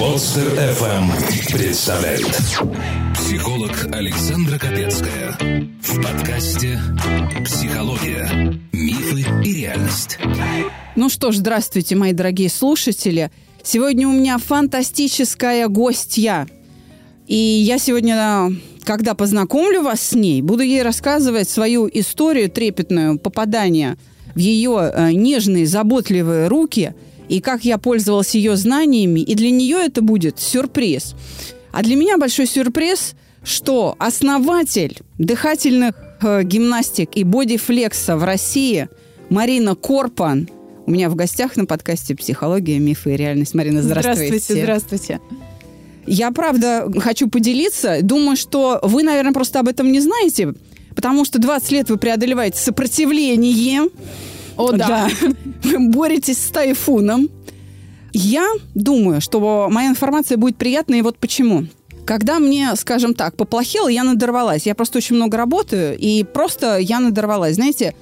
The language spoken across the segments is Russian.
Подстер FM представляет Психолог Александра Капецкая В подкасте «Психология. Мифы и реальность» Ну что ж, здравствуйте, мои дорогие слушатели. Сегодня у меня фантастическая гостья. И я сегодня, когда познакомлю вас с ней, буду ей рассказывать свою историю трепетную попадания в ее э, нежные, заботливые руки и как я пользовалась ее знаниями. И для нее это будет сюрприз. А для меня большой сюрприз, что основатель дыхательных э, гимнастик и бодифлекса в России Марина Корпан у меня в гостях на подкасте «Психология, мифы и реальность». Марина, здравствуйте. Здравствуйте, здравствуйте. Я, правда, хочу поделиться. Думаю, что вы, наверное, просто об этом не знаете, потому что 20 лет вы преодолеваете сопротивление. О, да. Вы боретесь с тайфуном. Я думаю, что моя информация будет приятной, и вот почему. Когда мне, скажем так, поплохело, я надорвалась. Я просто очень много работаю, и просто я надорвалась. Знаете,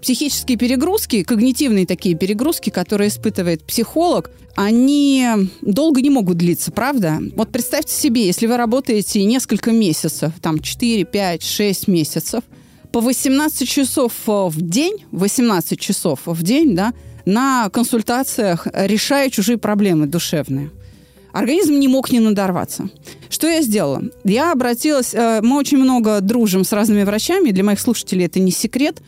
психические перегрузки, когнитивные такие перегрузки, которые испытывает психолог, они долго не могут длиться, правда? Вот представьте себе, если вы работаете несколько месяцев, там 4, 5, 6 месяцев, по 18 часов в день, 18 часов в день, да, на консультациях, решая чужие проблемы душевные. Организм не мог не надорваться. Что я сделала? Я обратилась... э, Мы очень много дружим с разными врачами. Для моих слушателей это не секрет.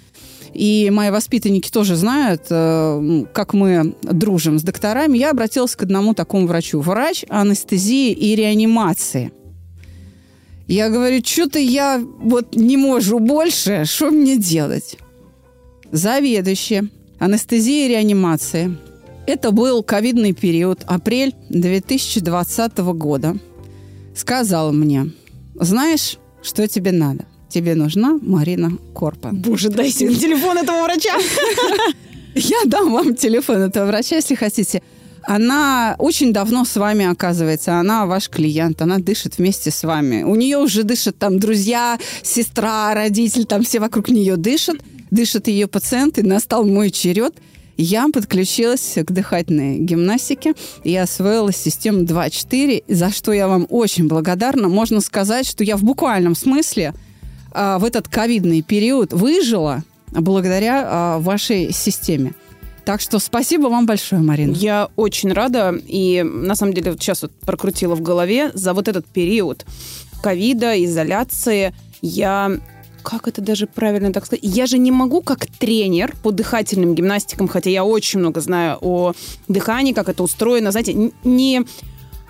И мои воспитанники тоже знают, э, как мы дружим с докторами. Я обратилась к одному такому врачу. Врач анестезии и реанимации. Я говорю, что-то я вот не могу больше, что мне делать? Заведующая анестезии и реанимации. Это был ковидный период, апрель 2020 года. Сказал мне, знаешь, что тебе надо? Тебе нужна Марина Корпа. Боже, дайте телефон этого врача. Я дам вам телефон этого врача, если хотите. Она очень давно с вами оказывается. Она ваш клиент, она дышит вместе с вами. У нее уже дышат там друзья, сестра, родитель, там все вокруг нее дышат. Дышат ее пациенты. Настал мой черед. Я подключилась к дыхательной гимнастике и освоила систему 2.4, за что я вам очень благодарна. Можно сказать, что я в буквальном смысле а, в этот ковидный период выжила благодаря а, вашей системе. Так что спасибо вам большое, Марина. Я очень рада. И на самом деле вот сейчас вот прокрутила в голове за вот этот период ковида, изоляции. Я как это даже правильно так сказать? Я же не могу как тренер по дыхательным гимнастикам, хотя я очень много знаю о дыхании, как это устроено, знаете, не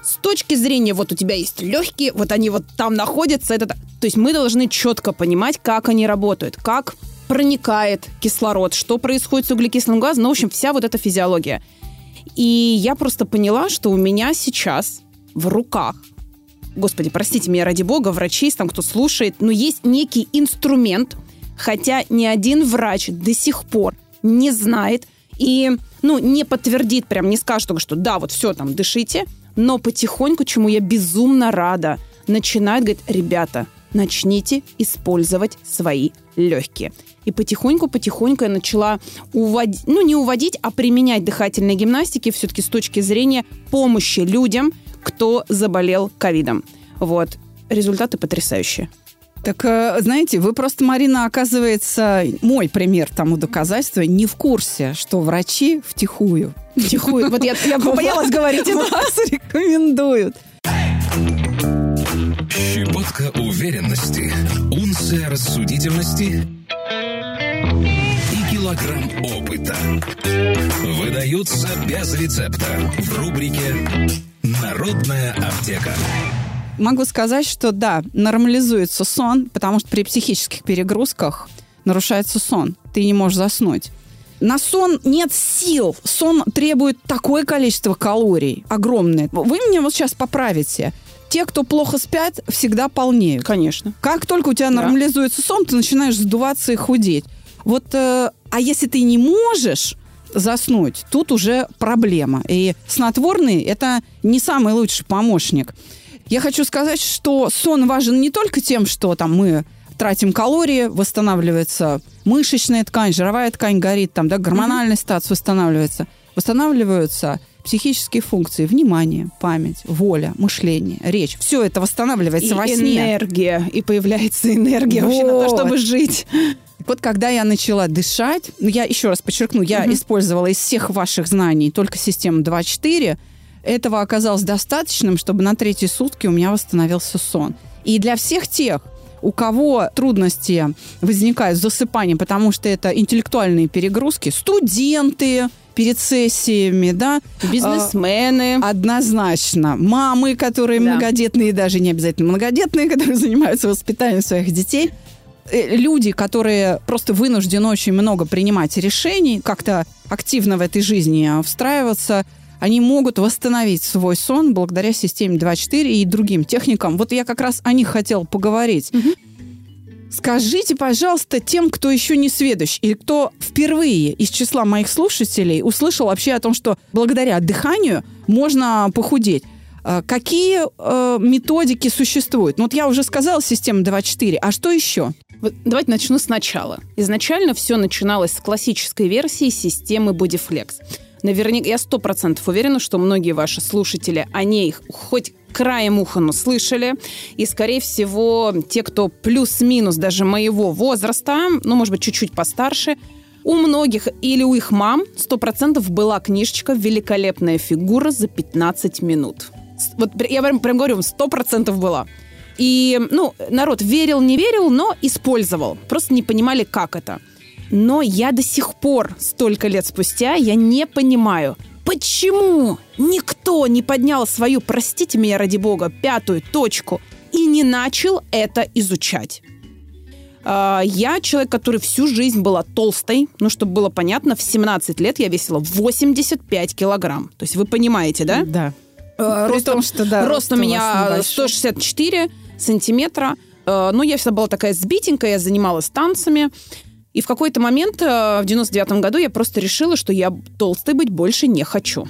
с точки зрения, вот у тебя есть легкие, вот они вот там находятся, это. То есть мы должны четко понимать, как они работают, как проникает кислород, что происходит с углекислым газом, ну, в общем, вся вот эта физиология. И я просто поняла, что у меня сейчас в руках Господи, простите меня ради бога, врачей, там кто слушает, но есть некий инструмент, хотя ни один врач до сих пор не знает и, ну, не подтвердит, прям не скажет только, что да, вот все там, дышите, но потихоньку, чему я безумно рада, начинает говорить, ребята, начните использовать свои легкие. И потихоньку-потихоньку я начала уводить, ну не уводить, а применять дыхательные гимнастики все-таки с точки зрения помощи людям, кто заболел ковидом. Вот. Результаты потрясающие. Так, э, знаете, вы просто, Марина, оказывается, мой пример тому доказательства, не в курсе, что врачи втихую. Втихую. Вот я, я побоялась говорить. Вас рекомендуют. Щепотка уверенности, унция рассудительности и килограмм опыта выдаются без рецепта в рубрике «Народная аптека». Могу сказать, что да, нормализуется сон, потому что при психических перегрузках нарушается сон. Ты не можешь заснуть. На сон нет сил. Сон требует такое количество калорий, огромное. Вы меня вот сейчас поправите. Те, кто плохо спят, всегда полнеют. Конечно. Как только у тебя Да. нормализуется сон, ты начинаешь сдуваться и худеть. Вот, э, а если ты не можешь заснуть, тут уже проблема. И снотворный – это не самый лучший помощник. Я хочу сказать, что сон важен не только тем, что там мы тратим калории, восстанавливается мышечная ткань, жировая ткань горит, там, да, гормональный статус восстанавливается. Восстанавливаются психические функции, внимание, память, воля, мышление, речь. Все это восстанавливается и во сне. энергия. И появляется энергия вообще на то, Вот. чтобы жить. Вот когда я начала дышать, ну, я еще раз подчеркну, я использовала из всех ваших знаний только систему 2-4. Этого оказалось достаточным, чтобы на третьи сутки у меня восстановился сон. И для всех тех, у кого трудности возникают с засыпанием, потому что это интеллектуальные перегрузки, студенты перед сессиями, да, Бизнесмены. Однозначно. Мамы, которые Да. многодетные, даже не обязательно многодетные, которые занимаются воспитанием своих детей. Э, Люди, которые просто вынуждены очень много принимать решений, как-то активно в этой жизни встраиваться, они могут восстановить свой сон благодаря системе 2.4 и другим техникам. Вот я как раз о них хотела поговорить. Скажите, пожалуйста, тем, кто еще не сведущ, или кто впервые из числа моих слушателей услышал вообще о том, что благодаря дыханию можно похудеть. э, Какие э, методики существуют? Ну вот я уже сказала система 2.4, а что еще? Давайте начну сначала. Изначально все начиналось с классической версии системы Bodyflex. Наверняка, я сто процентов уверена, что многие ваши слушатели о ней хоть краем уха, слышали. И, скорее всего, те, кто плюс-минус даже моего возраста, ну, может быть, чуть-чуть постарше, у многих или у их мам сто процентов была книжечка «Великолепная фигура за 15 минут». Вот я прям, прям говорю, сто процентов была. И, ну, народ верил, не верил, но использовал. Просто не понимали, как это. Но я до сих пор, столько лет спустя, я не понимаю, почему никто не поднял свою, простите меня ради бога, пятую точку и не начал это изучать. А, Я человек, который всю жизнь была толстой. Ну, чтобы было понятно, в 17 лет я весила 85 килограмм. То есть вы понимаете, да? Да. При рост- том, что, да, рост у рост у меня небольшой. 164 сантиметра. Э, Ну, я всегда была такая сбитенькая, я занималась танцами. И в какой-то момент, э, в 99 году, я просто решила, что я толстой быть больше не хочу.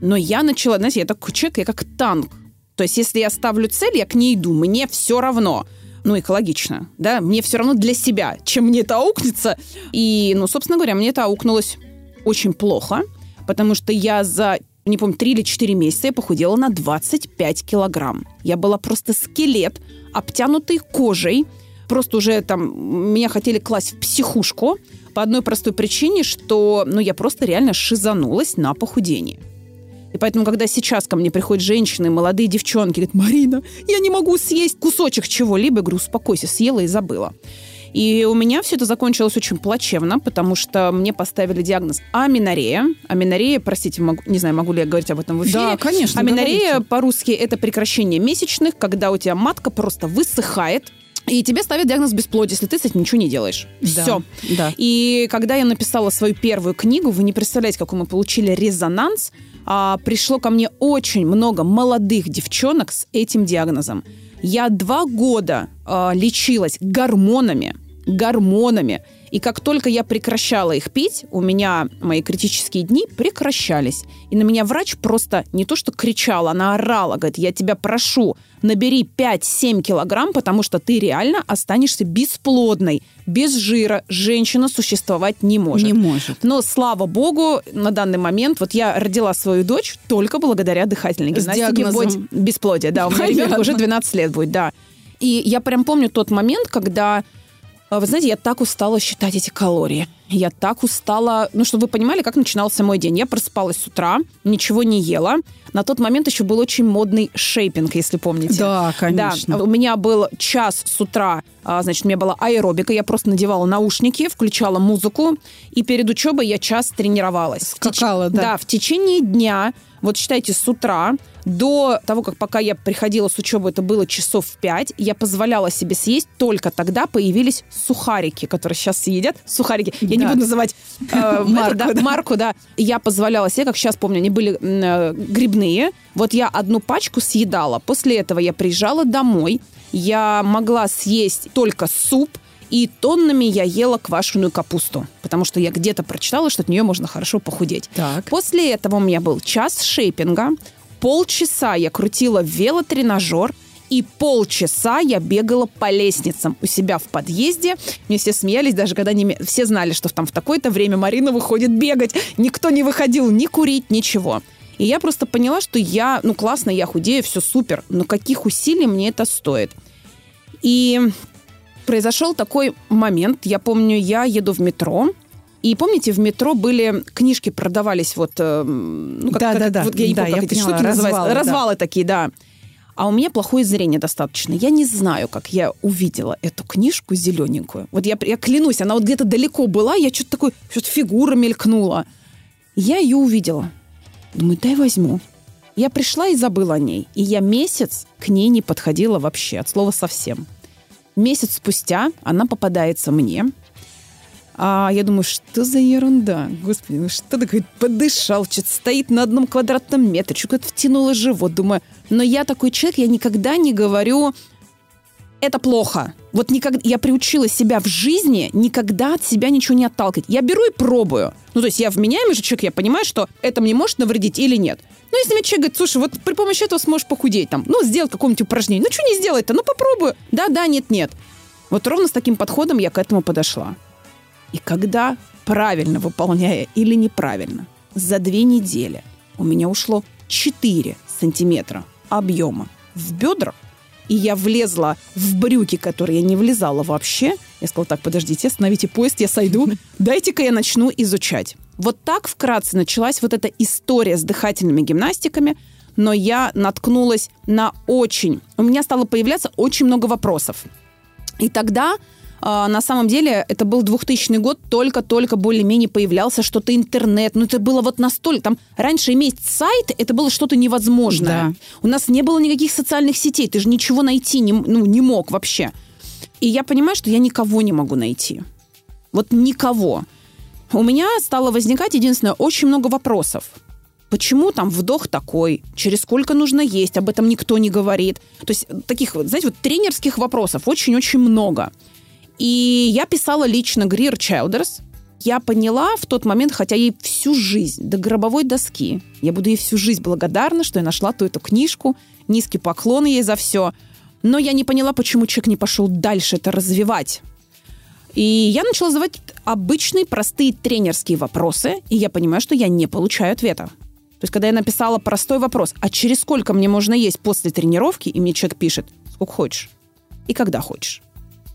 Но я начала, знаете, я такой человек, я как танк. То есть, если я ставлю цель, я к ней иду, мне все равно. Ну, экологично, да, мне все равно для себя, чем мне это аукнется. И, ну, собственно говоря, мне это аукнулось очень плохо, потому что я за, не помню, 3 или 4 месяца я похудела на 25 килограмм. Я была просто скелет, обтянутый кожей. Просто уже там меня хотели класть в психушку по одной простой причине, что, ну, я просто реально шизанулась на похудении. И поэтому, когда сейчас ко мне приходят женщины, молодые девчонки, говорят, Марина, я не могу съесть кусочек чего-либо. Я говорю, успокойся, съела и забыла. И у меня все это закончилось очень плачевно, потому что мне поставили диагноз аминорея. Аминорея, простите, могу- не знаю, могу ли я говорить об этом в эфире. Да, конечно, Аминорея говорите. по-русски это прекращение месячных, когда у тебя матка просто высыхает, и тебе ставят диагноз бесплодия, если ты с этим ничего не делаешь. Да, Все. да. И когда я написала свою первую книгу, вы не представляете, какой мы получили резонанс. А, пришло ко мне очень много молодых девчонок с этим диагнозом. Я два года а, лечилась гормонами, гормонами. И как только я прекращала их пить, у меня мои критические дни прекращались. И на меня врач просто не то что кричала, она орала, говорит, я тебя прошу, набери 5-7 килограмм, потому что ты реально останешься бесплодной. Без жира женщина существовать не может. Не может. Но, слава богу, на данный момент вот я родила свою дочь только благодаря дыхательной С гимнастике бодь- бесплодия. Да, у меня ребенку уже 12 лет будет, да. И я прям помню тот момент, когда вы знаете, я так устала считать эти калории. Я так устала... Ну, чтобы вы понимали, как начинался мой день. Я просыпалась с утра, ничего не ела. На тот момент еще был очень модный шейпинг, если помните. Да, конечно. Да, у меня был час с утра, а, значит, у меня была аэробика. Я просто надевала наушники, включала музыку, и перед учебой я час тренировалась. В теч- Скакала, да. Да, в течение дня, вот считайте, с утра до того, как пока я приходила с учебы, это было часов в пять, я позволяла себе съесть, только тогда появились сухарики, которые сейчас все едят. Сухарики. Я не Да. буду называть э, Марку, да, да. марку, да. Я позволяла себе, как сейчас помню, они были э, грибные. Вот я одну пачку съедала. После этого я приезжала домой. Я могла съесть только суп, и тоннами я ела квашеную капусту, потому что я где-то прочитала, что от нее можно хорошо похудеть. Так. После этого у меня был час шейпинга, полчаса я крутила велотренажер, и полчаса я бегала по лестницам у себя в подъезде. Мне все смеялись, даже когда не... все знали, что там в такое-то время Марина выходит бегать. Никто не выходил ни курить, ничего. И я просто поняла, что я, ну классно, я худею, все супер, но каких усилий мне это стоит. И произошел такой момент, я помню, я еду в метро, и помните, в метро были книжки продавались вот, э, ну как, Да, как- да, да. вот я не Да, помню, как я эти поняла, штуки называются, развалы, да. развалы такие, да. А у меня плохое зрение достаточно. Я не знаю, как я увидела эту книжку зелененькую. Вот я, я клянусь, она вот где-то далеко была, я что-то такое, что-то фигура мелькнула. Я ее увидела. Думаю, дай возьму. Я пришла и забыла о ней. И я месяц к ней не подходила вообще, от слова совсем. Месяц спустя она попадается мне. А я думаю, что за ерунда? Господи, ну что такое? Подышал, что-то стоит на одном квадратном метре, что-то втянуло живот. Думаю, но я такой человек, я никогда не говорю, это плохо. Вот никогда, я приучила себя в жизни никогда от себя ничего не отталкивать. Я беру и пробую. Ну, то есть я вменяемый же человек, я понимаю, что это мне может навредить или нет. Ну, если мне человек говорит, слушай, вот при помощи этого сможешь похудеть, там, ну, сделать какое-нибудь упражнение. Ну, что не сделать-то? Ну, попробую. Да, да, нет, нет. Вот ровно с таким подходом я к этому подошла. И когда, правильно выполняя или неправильно, за две недели у меня ушло 4 сантиметра объема в бедрах, и я влезла в брюки, которые я не влезала вообще. Я сказала, так, подождите, остановите поезд, я сойду. Дайте-ка я начну изучать. Вот так вкратце началась вот эта история с дыхательными гимнастиками, но я наткнулась на очень... У меня стало появляться очень много вопросов. И тогда, на самом деле, это был 2000 год, только-только более-менее появлялся что-то интернет. Ну, это было вот настолько... Там раньше иметь сайт, это было что-то невозможное. Да. У нас не было никаких социальных сетей, ты же ничего найти не, ну, не мог вообще. И я понимаю, что я никого не могу найти. Вот никого. У меня стало возникать, единственное, очень много вопросов. Почему там вдох такой? Через сколько нужно есть? Об этом никто не говорит. То есть таких, вот, знаете, вот тренерских вопросов очень-очень много. И я писала лично Грир Чайлдерс. Я поняла в тот момент, хотя ей всю жизнь, до гробовой доски, я буду ей всю жизнь благодарна, что я нашла ту эту книжку, низкий поклон ей за все. Но я не поняла, почему человек не пошел дальше это развивать. И я начала задавать обычные, простые тренерские вопросы, и я понимаю, что я не получаю ответа. То есть, когда я написала простой вопрос, а через сколько мне можно есть после тренировки, и мне человек пишет, сколько хочешь и когда хочешь.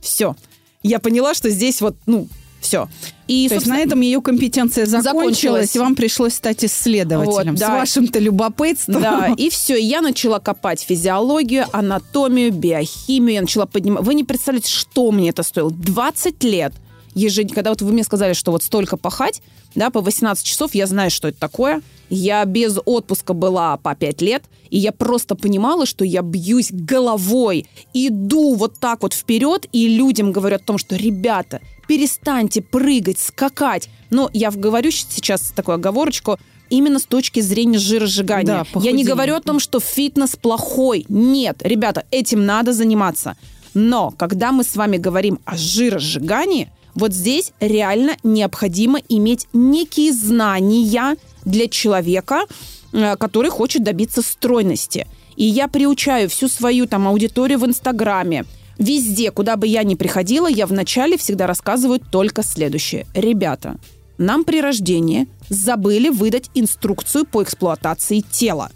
Все. Я поняла, что здесь вот, ну, все. И, То есть на этом ее компетенция закончилась, Закончилась. и вам пришлось стать исследователем. Вот, С да. вашим-то любопытством. Да, и все, я начала копать физиологию, анатомию, биохимию, я начала поднимать. Вы не представляете, что мне это стоило. 20 лет ежедневно. Когда вот вы мне сказали, что вот столько пахать, да, по 18 часов, я знаю, что это такое. Я без отпуска была по 5 лет, и я просто понимала, что я бьюсь головой, иду вот так вот вперед, и людям говорю о том, что, ребята, перестаньте прыгать, скакать. Но я говорю сейчас такую оговорочку, именно с точки зрения жиросжигания. Да, я не говорю о том, что фитнес плохой. Нет, ребята, этим надо заниматься. Но когда мы с вами говорим о жиросжигании, вот здесь реально необходимо иметь некие знания для человека, э, который хочет добиться стройности. И я приучаю всю свою там аудиторию в Инстаграме, Везде, куда бы я ни приходила, я вначале всегда рассказываю только следующее. Ребята, нам при рождении забыли выдать инструкцию по эксплуатации тела.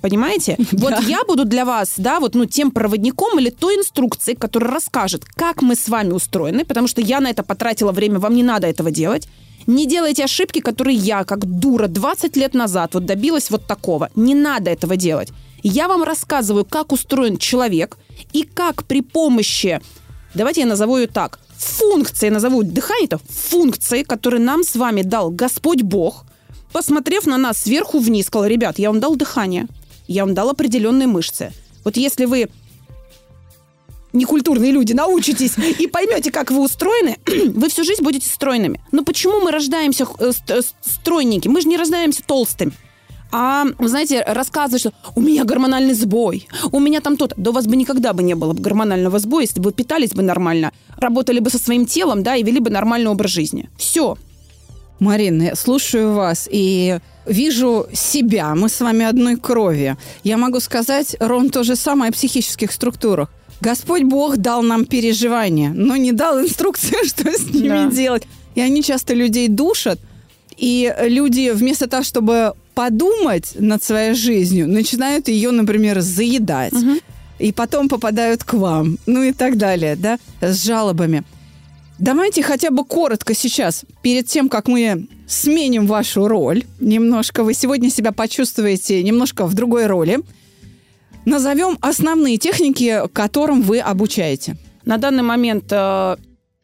Понимаете? Вот я буду для вас, да, вот, ну, тем проводником или той инструкцией, которая расскажет, как мы с вами устроены, потому что я на это потратила время, вам не надо этого делать. Не делайте ошибки, которые я, как дура, 20 лет назад вот добилась вот такого. Не надо этого делать. Я вам рассказываю, как устроен человек и как при помощи, давайте я назову ее так, функции, назову дыхание это функции, которые нам с вами дал Господь Бог, посмотрев на нас сверху вниз, сказал, ребят, я вам дал дыхание, я вам дал определенные мышцы. Вот если вы некультурные люди, научитесь и поймете, как вы устроены, вы всю жизнь будете стройными. Но почему мы рождаемся э, э, стройненькими? Мы же не рождаемся толстыми. А, знаете, рассказывать, что у меня гормональный сбой, у меня там то-то. Да у вас бы никогда бы не было бы гормонального сбоя, если бы вы питались бы нормально, работали бы со своим телом, да, и вели бы нормальный образ жизни. Все. Марина, слушаю вас и вижу себя. Мы с вами одной крови. Я могу сказать ровно то же самое о психических структурах. Господь Бог дал нам переживания, но не дал инструкцию, что с ними Да. делать. И они часто людей душат. И люди вместо того, чтобы подумать над своей жизнью, начинают ее, например, заедать. И потом попадают к вам. Ну и так далее, да, с жалобами. Давайте хотя бы коротко сейчас, перед тем, как мы сменим вашу роль немножко, вы сегодня себя почувствуете немножко в другой роли, назовем основные техники, которым вы обучаете. На данный момент э,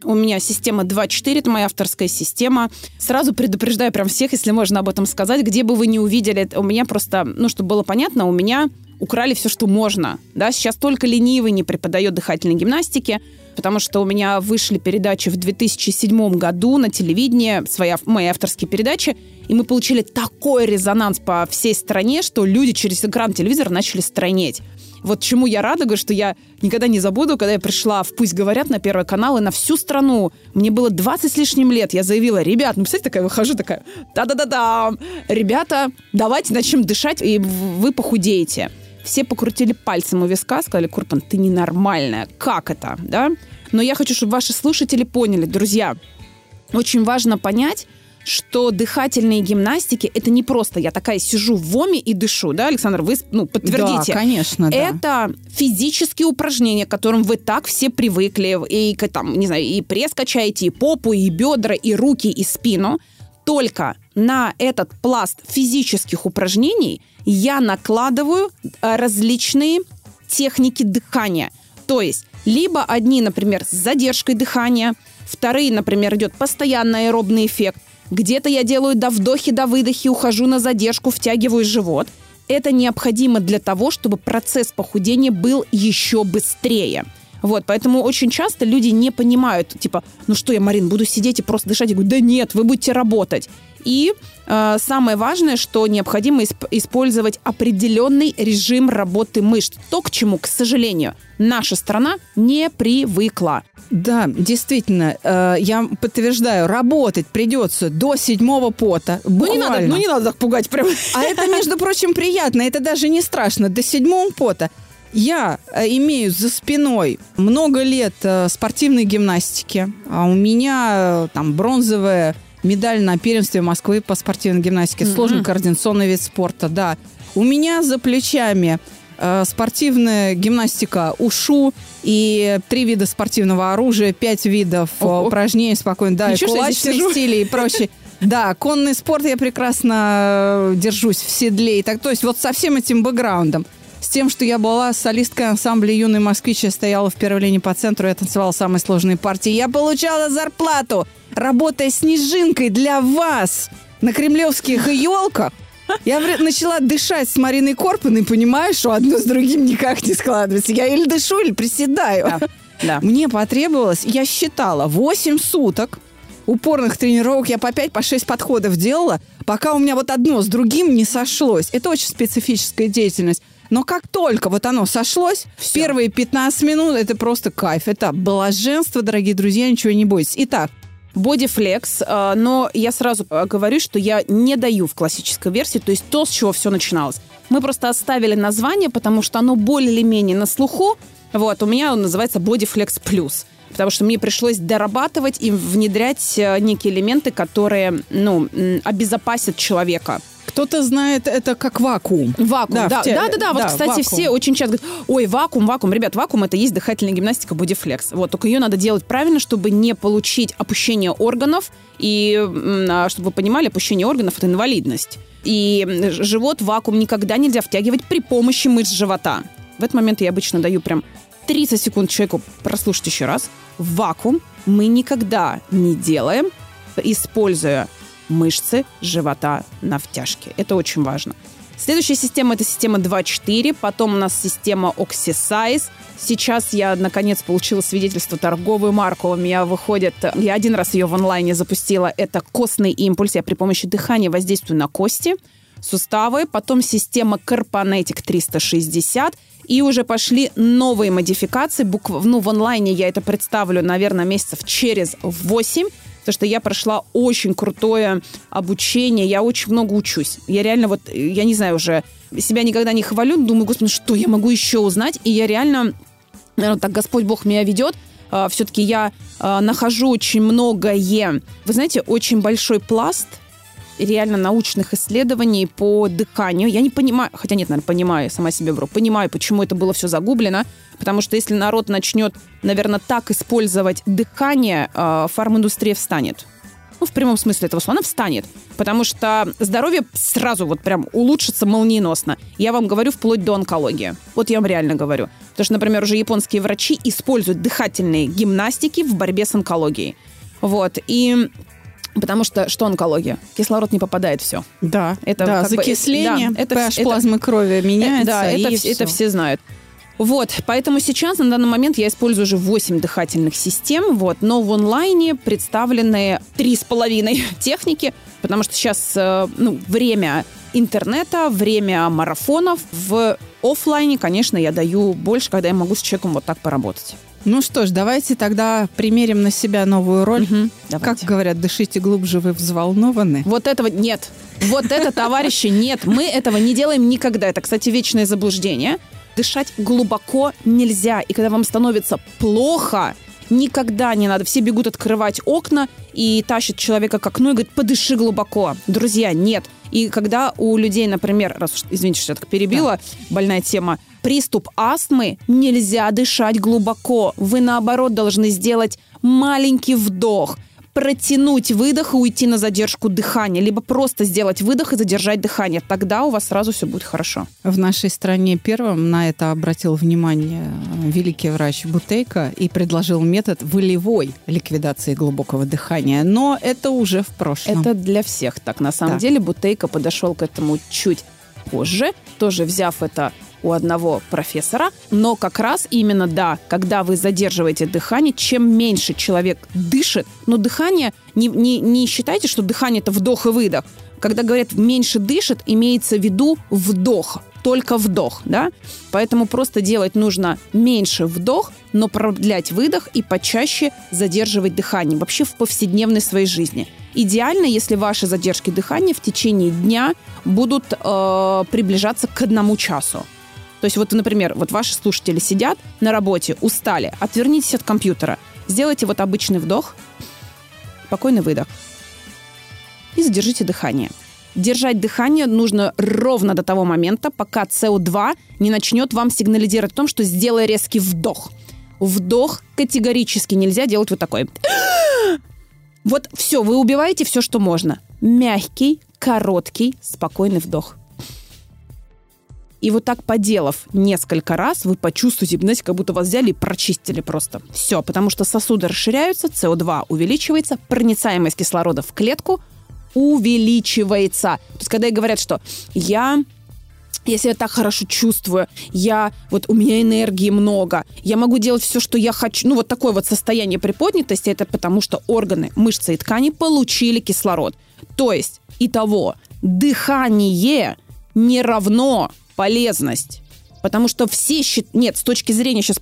у меня система 2.4, это моя авторская система. Сразу предупреждаю прям всех, если можно об этом сказать, где бы вы не увидели, у меня просто, ну, чтобы было понятно, у меня украли все, что можно. Да? Сейчас только ленивый не преподает дыхательной гимнастики, потому что у меня вышли передачи в 2007 году на телевидении, свои, мои авторские передачи, и мы получили такой резонанс по всей стране, что люди через экран телевизора начали странеть. Вот чему я рада, говорю, что я никогда не забуду, когда я пришла в «Пусть говорят» на Первый канал, и на всю страну, мне было 20 с лишним лет, я заявила, ребят, ну, представляете, такая выхожу, такая, да-да-да-да, ребята, давайте начнем дышать, и вы похудеете. Все покрутили пальцем у виска, сказали, Курпан, ты ненормальная, как это, да? Но я хочу, чтобы ваши слушатели поняли, друзья, очень важно понять, что дыхательные гимнастики это не просто я такая сижу в воме и дышу, да, Александр, вы ну, подтвердите. Да, конечно, да. Это физические упражнения, к которым вы так все привыкли, и там, не знаю, и пресс качаете, и попу, и бедра, и руки, и спину. Только на этот пласт физических упражнений я накладываю э, различные техники дыхания. То есть либо одни, например, с задержкой дыхания, вторые, например, идет постоянный аэробный эффект, где-то я делаю до вдохи, до выдохи, ухожу на задержку, втягиваю живот. Это необходимо для того, чтобы процесс похудения был еще быстрее. Вот, поэтому очень часто люди не понимают, типа, ну что я, Марин, буду сидеть и просто дышать? Я говорю, да нет, вы будете работать. И э, самое важное, что необходимо исп- использовать определенный режим работы мышц. То, к чему, к сожалению, наша страна не привыкла. Да, действительно, э, я подтверждаю, работать придется до седьмого пота. Ну не, надо, ну не надо так пугать прям. А это, между прочим, приятно, это даже не страшно. До седьмого пота. Я э, имею за спиной много лет э, спортивной гимнастики. А у меня э, там бронзовая медаль на первенстве Москвы по спортивной гимнастике. Mm-hmm. Сложный координационный вид спорта, да. У меня за плечами спортивная гимнастика УШУ и три вида спортивного оружия, пять видов Ого. упражнений спокойно, да, Ничего, и кулачные стили и прочее. Да, конный спорт я прекрасно держусь в седле. И так, то есть вот со всем этим бэкграундом тем, что я была солисткой ансамбля «Юный москвич», я стояла в первой линии по центру, я танцевала самые сложные партии. Я получала зарплату, работая снежинкой для вас на кремлевских елках. Я начала дышать с Мариной Корпаной, понимаешь, что одно с другим никак не складывается. Я или дышу, или приседаю. Да, да. Мне потребовалось, я считала, 8 суток упорных тренировок. Я по 5, по 6 подходов делала, пока у меня вот одно с другим не сошлось. Это очень специфическая деятельность. Но как только вот оно сошлось, Все. первые 15 минут это просто кайф. Это блаженство, дорогие друзья, ничего не бойтесь. Итак, Бодифлекс, э, но я сразу э, говорю, что я не даю в классической версии, то есть то, с чего все начиналось. Мы просто оставили название, потому что оно более или менее на слуху. Вот, у меня он называется Бодифлекс Плюс потому что мне пришлось дорабатывать и внедрять э, некие элементы, которые, ну, обезопасят человека. Кто-то знает это как вакуум. Вакуум, да, да, те... да, да, да. Вот, да, кстати, вакуум. все очень часто говорят, ой, вакуум, вакуум. Ребят, вакуум это есть дыхательная гимнастика бодифлекс. Вот, только ее надо делать правильно, чтобы не получить опущение органов. И, а, чтобы вы понимали, опущение органов – это инвалидность. И живот вакуум никогда нельзя втягивать при помощи мышц живота. В этот момент я обычно даю прям 30 секунд человеку прослушать еще раз. Вакуум мы никогда не делаем, используя мышцы живота на втяжке. Это очень важно. Следующая система – это система 2.4, потом у нас система Oxysize. Сейчас я, наконец, получила свидетельство торговую марку. У меня выходит, я один раз ее в онлайне запустила, это костный импульс. Я при помощи дыхания воздействую на кости, суставы. Потом система Carpanetic 360. И уже пошли новые модификации. Букв... Ну, в онлайне я это представлю, наверное, месяцев через 8 потому что я прошла очень крутое обучение, я очень много учусь. Я реально вот, я не знаю уже, себя никогда не хвалю, думаю, господи, что я могу еще узнать, и я реально, наверное, так Господь Бог меня ведет, а, все-таки я а, нахожу очень многое. Вы знаете, очень большой пласт реально научных исследований по дыханию. Я не понимаю, хотя нет, наверное, понимаю, сама себе вру, понимаю, почему это было все загублено, потому что если народ начнет, наверное, так использовать дыхание, э, фарминдустрия встанет. Ну, в прямом смысле этого слова, она встанет. Потому что здоровье сразу вот прям улучшится молниеносно. Я вам говорю вплоть до онкологии. Вот я вам реально говорю. Потому что, например, уже японские врачи используют дыхательные гимнастики в борьбе с онкологией. Вот. И Потому что что онкология? Кислород не попадает все. Да, Это да, как бы- закисление, да, это pH это- плазмы крови меняется. Э, Да, это, и вс- это все знают. Вот, поэтому сейчас, на данный момент, я использую уже 8 дыхательных систем, вот, но в онлайне представлены 3,5 техники, потому что сейчас э, ну, время интернета, время марафонов. В оффлайне, конечно, я даю больше, когда я могу с человеком вот так поработать. Ну что ж, давайте тогда примерим на себя новую роль. Мгм, Как говорят, дышите глубже, вы взволнованы. Вот этого нет. Вот это, товарищи, нет. Мы этого не делаем никогда. Это, кстати, вечное заблуждение. Дышать глубоко нельзя. И когда вам становится плохо, никогда не надо. Все бегут открывать окна и тащат человека к окну и говорят, подыши глубоко. Друзья, нет. И когда у людей, например, раз уж, извините, что я так перебила, больная тема, приступ астмы, нельзя дышать глубоко. Вы, наоборот, должны сделать маленький вдох – протянуть выдох и уйти на задержку дыхания, либо просто сделать выдох и задержать дыхание. Тогда у вас сразу все будет хорошо. В нашей стране первым на это обратил внимание э, великий врач Бутейко и предложил метод волевой ликвидации глубокого дыхания. Но это уже в прошлом. Это для всех так. На самом Да. деле Бутейко подошел к этому чуть позже, тоже взяв это у одного профессора, но как раз именно, да, когда вы задерживаете дыхание, чем меньше человек дышит, но дыхание, не, не, не считайте, что дыхание это вдох и выдох. Когда говорят меньше дышит, имеется в виду вдох, только вдох, да? Поэтому просто делать нужно меньше вдох, но продлять выдох и почаще задерживать дыхание вообще в повседневной своей жизни. Идеально, если ваши задержки дыхания в течение дня будут э, приближаться к одному часу. То есть вот, например, вот ваши слушатели сидят на работе, устали, отвернитесь от компьютера, сделайте вот обычный вдох, спокойный выдох и задержите дыхание. Держать дыхание нужно ровно до того момента, пока СО2 не начнет вам сигнализировать о том, что сделай резкий вдох. Вдох категорически нельзя делать вот такой. Вот все, вы убиваете все, что можно. Мягкий, короткий, спокойный вдох. И вот так поделав несколько раз, вы почувствуете, знаете, как будто вас взяли и прочистили просто. Все, потому что сосуды расширяются, СО2 увеличивается, проницаемость кислорода в клетку увеличивается. То есть, когда и говорят, что я я себя так хорошо чувствую, я вот у меня энергии много, я могу делать все, что я хочу. Ну, вот такое вот состояние приподнятости, это потому что органы, мышцы и ткани получили кислород. То есть, итого, дыхание не равно полезность. Потому что все считают... Нет, с точки зрения, сейчас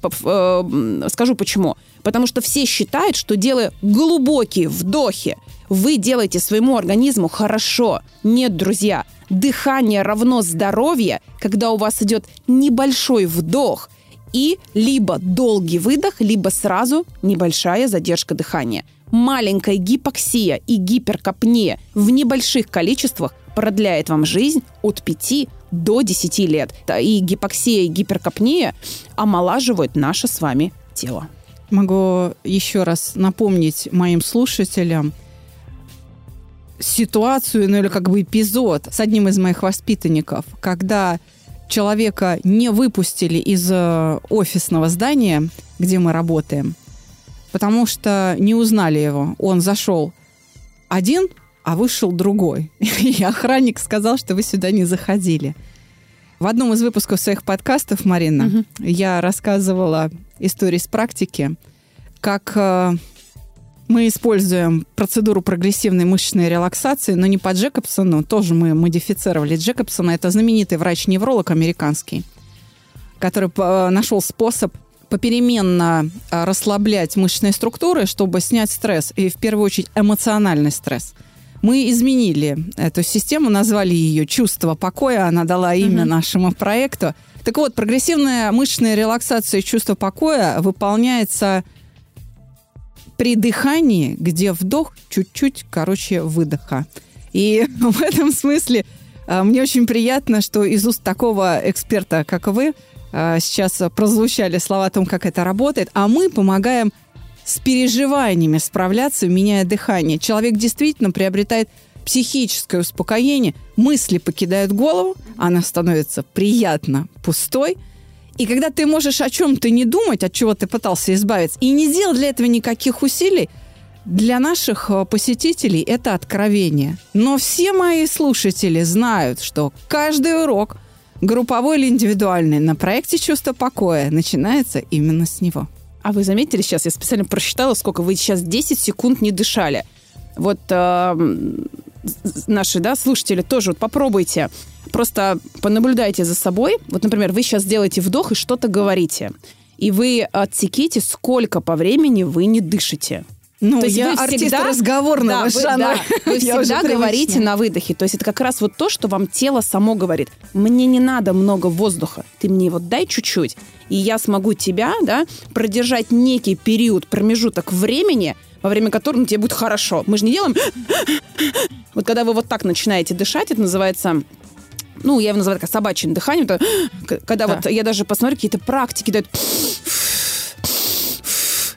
скажу почему. Потому что все считают, что делая глубокие вдохи, вы делаете своему организму хорошо. Нет, друзья, дыхание равно здоровье, когда у вас идет небольшой вдох и либо долгий выдох, либо сразу небольшая задержка дыхания. Маленькая гипоксия и гиперкапния в небольших количествах продляет вам жизнь от 5 до 10 лет. И гипоксия и гиперкапния омолаживают наше с вами тело. Могу еще раз напомнить моим слушателям ситуацию, ну или как бы эпизод с одним из моих воспитанников, когда человека не выпустили из э, офисного здания, где мы работаем, потому что не узнали его. Он зашел один, а вышел другой. И охранник сказал, что вы сюда не заходили. В одном из выпусков своих подкастов, Марина, Мгм. я рассказывала истории с практики, как э, мы используем процедуру прогрессивной мышечной релаксации, но не по Джекобсону, тоже мы модифицировали Джекобсона. Это знаменитый врач-невролог американский, который э, нашел способ попеременно э, расслаблять мышечные структуры, чтобы снять стресс, и в первую очередь эмоциональный стресс. Мы изменили эту систему, назвали ее «Чувство покоя», она дала имя Мгм. нашему проекту. Так вот, прогрессивная мышечная релаксация и чувство покоя выполняется при дыхании, где вдох чуть-чуть короче выдоха. И в этом смысле а, мне очень приятно, что из уст такого эксперта, как вы, а, сейчас прозвучали слова о том, как это работает, а мы помогаем с переживаниями справляться, меняя дыхание. Человек действительно приобретает психическое успокоение, мысли покидают голову, она становится приятно пустой. И когда ты можешь о чем-то не думать, от чего ты пытался избавиться, и не делать для этого никаких усилий, для наших э, посетителей это откровение. Но все мои слушатели знают, что каждый урок, групповой или индивидуальный, на проекте «Чувство покоя» начинается именно с него. А вы заметили сейчас, я специально просчитала, сколько вы сейчас 10 секунд не дышали. Вот э, наши да, слушатели тоже вот попробуйте. Просто понаблюдайте за собой. Вот, например, вы сейчас делаете вдох и что-то говорите. И вы отсеките, сколько по времени вы не дышите. Ну, то есть я вы артист всегда, разговорного да, жанра. Вы, да, вы всегда говорите на выдохе. То есть это как раз вот то, что вам тело само говорит. Мне не надо много воздуха. Ты мне вот дай чуть-чуть. И я смогу тебя, да, продержать некий период, промежуток времени, во время которого тебе будет хорошо. Мы же не делаем... Вот когда вы вот так начинаете дышать, это называется ну, я его называю как собачьим дыханием, это, когда да. вот я даже посмотрю, какие-то практики дают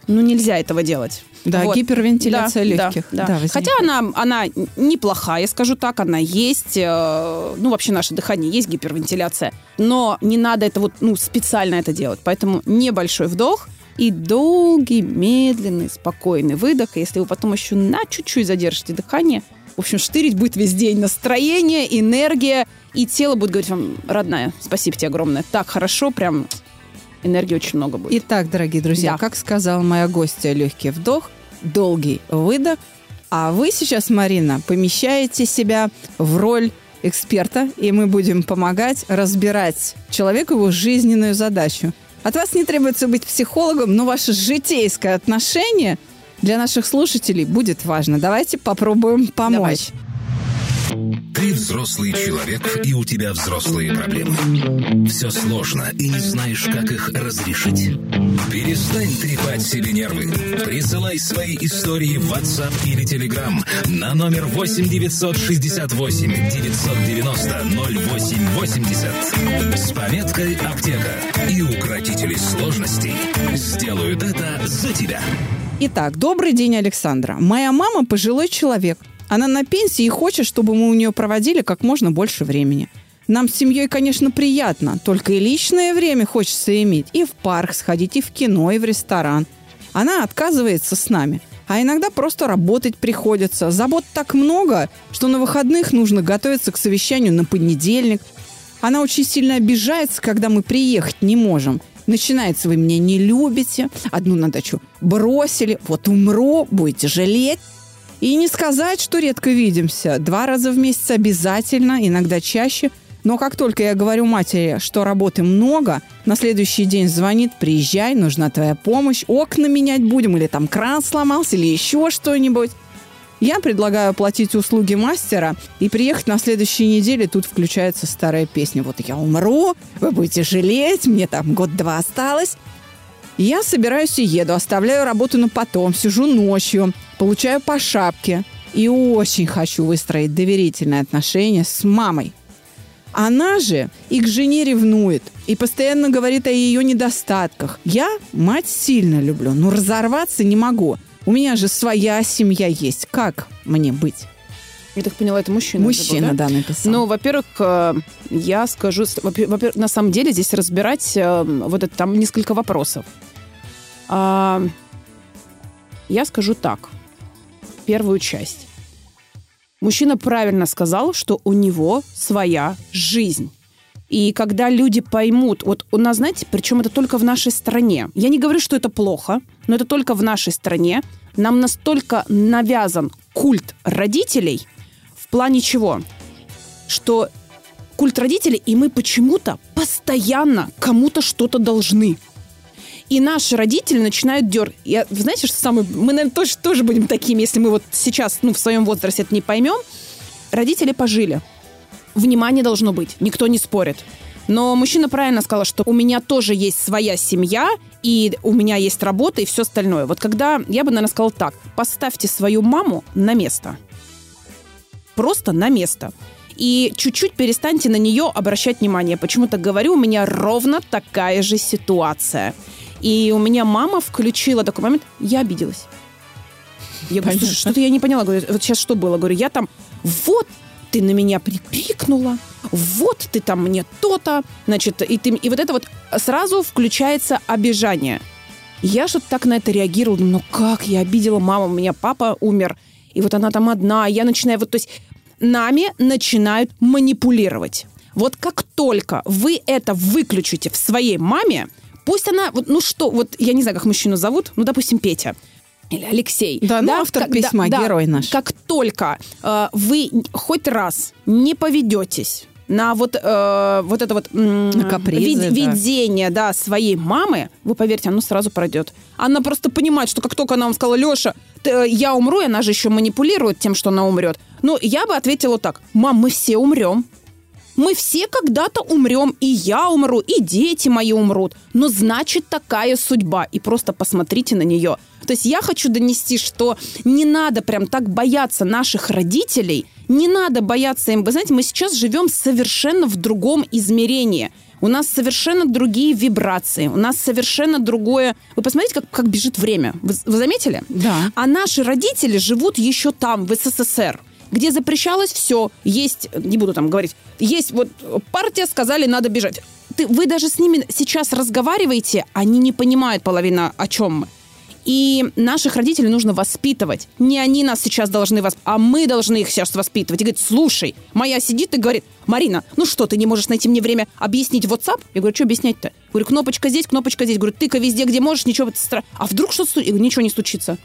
ну, нельзя этого делать. Да, вот. гипервентиляция да, легких. Да, да. Да, Хотя она, она неплохая, скажу так, она есть. Э, ну, вообще наше дыхание есть гипервентиляция. Но не надо это вот, ну, специально это делать. Поэтому небольшой вдох и долгий, медленный, спокойный выдох. Если вы потом еще на чуть-чуть задержите дыхание, в общем, штырить будет весь день. Настроение, энергия, и тело будет говорить вам, родная, спасибо тебе огромное. Так хорошо, прям энергии очень много будет. Итак, дорогие друзья, да. как сказала моя гостья, легкий вдох, долгий выдох. А вы сейчас, Марина, помещаете себя в роль эксперта, и мы будем помогать разбирать человеку его жизненную задачу. От вас не требуется быть психологом, но ваше житейское отношение для наших слушателей будет важно. Давайте попробуем помочь. Давайте. Ты взрослый человек, и у тебя взрослые проблемы. Все сложно, и не знаешь, как их разрешить. Перестань трепать себе нервы. Присылай свои истории в WhatsApp или Telegram на номер 8 968 990 0880 с пометкой «Аптека». И укротители сложностей сделают это за тебя. Итак, добрый день, Александра. Моя мама пожилой человек – она на пенсии и хочет, чтобы мы у нее проводили как можно больше времени. Нам с семьей, конечно, приятно, только и личное время хочется иметь. И в парк сходить, и в кино, и в ресторан. Она отказывается с нами. А иногда просто работать приходится. Забот так много, что на выходных нужно готовиться к совещанию на понедельник. Она очень сильно обижается, когда мы приехать не можем. Начинается, вы меня не любите, одну на дачу бросили, вот умру, будете жалеть. И не сказать, что редко видимся. Два раза в месяц обязательно, иногда чаще. Но как только я говорю матери, что работы много, на следующий день звонит, приезжай, нужна твоя помощь, окна менять будем, или там кран сломался, или еще что-нибудь. Я предлагаю оплатить услуги мастера и приехать на следующей неделе. Тут включается старая песня. Вот я умру, вы будете жалеть, мне там год-два осталось. Я собираюсь и еду, оставляю работу на потом, сижу ночью, получаю по шапке и очень хочу выстроить доверительные отношения с мамой. Она же и к жене ревнует, и постоянно говорит о ее недостатках. Я мать сильно люблю, но разорваться не могу. У меня же своя семья есть. Как мне быть? Я так поняла, это мужчина. Мужчина, был, да? да, написал. Ну, во-первых, э, я скажу, во-первых, на самом деле здесь разбирать э, вот это там несколько вопросов. А, я скажу так. Первую часть. Мужчина правильно сказал, что у него своя жизнь. И когда люди поймут, вот у нас, знаете, причем это только в нашей стране. Я не говорю, что это плохо, но это только в нашей стране. Нам настолько навязан культ родителей в плане чего? Что культ родителей, и мы почему-то постоянно кому-то что-то должны. И наши родители начинают дергать. Я, знаете, что самое... Мы, наверное, тоже, тоже будем такими, если мы вот сейчас, ну, в своем возрасте это не поймем. Родители пожили. Внимание должно быть. Никто не спорит. Но мужчина правильно сказал, что у меня тоже есть своя семья, и у меня есть работа и все остальное. Вот когда, я бы, наверное, сказала так, поставьте свою маму на место. Просто на место. И чуть-чуть перестаньте на нее обращать внимание. Почему-то говорю, у меня ровно такая же ситуация. И у меня мама включила такой момент, я обиделась. Я говорю, слушай, что-то я не поняла. Говорю, вот сейчас что было? Говорю, я там, вот ты на меня прикрикнула, вот ты там мне то-то, значит, и, ты, и вот это вот сразу включается обижание. Я что-то так на это реагировала, ну как я обидела маму, у меня папа умер, и вот она там одна, я начинаю, вот, то есть нами начинают манипулировать. Вот как только вы это выключите в своей маме, пусть она, вот, ну что, вот я не знаю, как мужчину зовут, ну, допустим, Петя или Алексей. Да, ну, автор как, письма, да, герой да, наш. Как только э, вы хоть раз не поведетесь на вот, э, вот это вот м, На капризы, вид- да. видение да, своей мамы, вы поверьте, оно сразу пройдет. Она просто понимает, что как только она вам сказала, Леша, ты, э, я умру, и она же еще манипулирует тем, что она умрет. Ну, я бы ответила так, мам, мы все умрем. Мы все когда-то умрем, и я умру, и дети мои умрут. Но значит такая судьба. И просто посмотрите на нее. То есть я хочу донести, что не надо прям так бояться наших родителей, не надо бояться им. Вы знаете, мы сейчас живем совершенно в другом измерении. У нас совершенно другие вибрации, у нас совершенно другое... Вы посмотрите, как, как бежит время. Вы, вы заметили? Да. А наши родители живут еще там, в СССР где запрещалось все. Есть, не буду там говорить, есть вот партия, сказали, надо бежать. Ты, вы даже с ними сейчас разговариваете, они не понимают половина, о чем мы. И наших родителей нужно воспитывать. Не они нас сейчас должны воспитывать, а мы должны их сейчас воспитывать. И говорит, слушай, моя сидит и говорит, Марина, ну что, ты не можешь найти мне время объяснить WhatsApp? Я говорю, что объяснять-то? Говорю, кнопочка здесь, кнопочка здесь. Говорю, тыка везде, где можешь, ничего. А вдруг что-то... случится? Ничего не случится.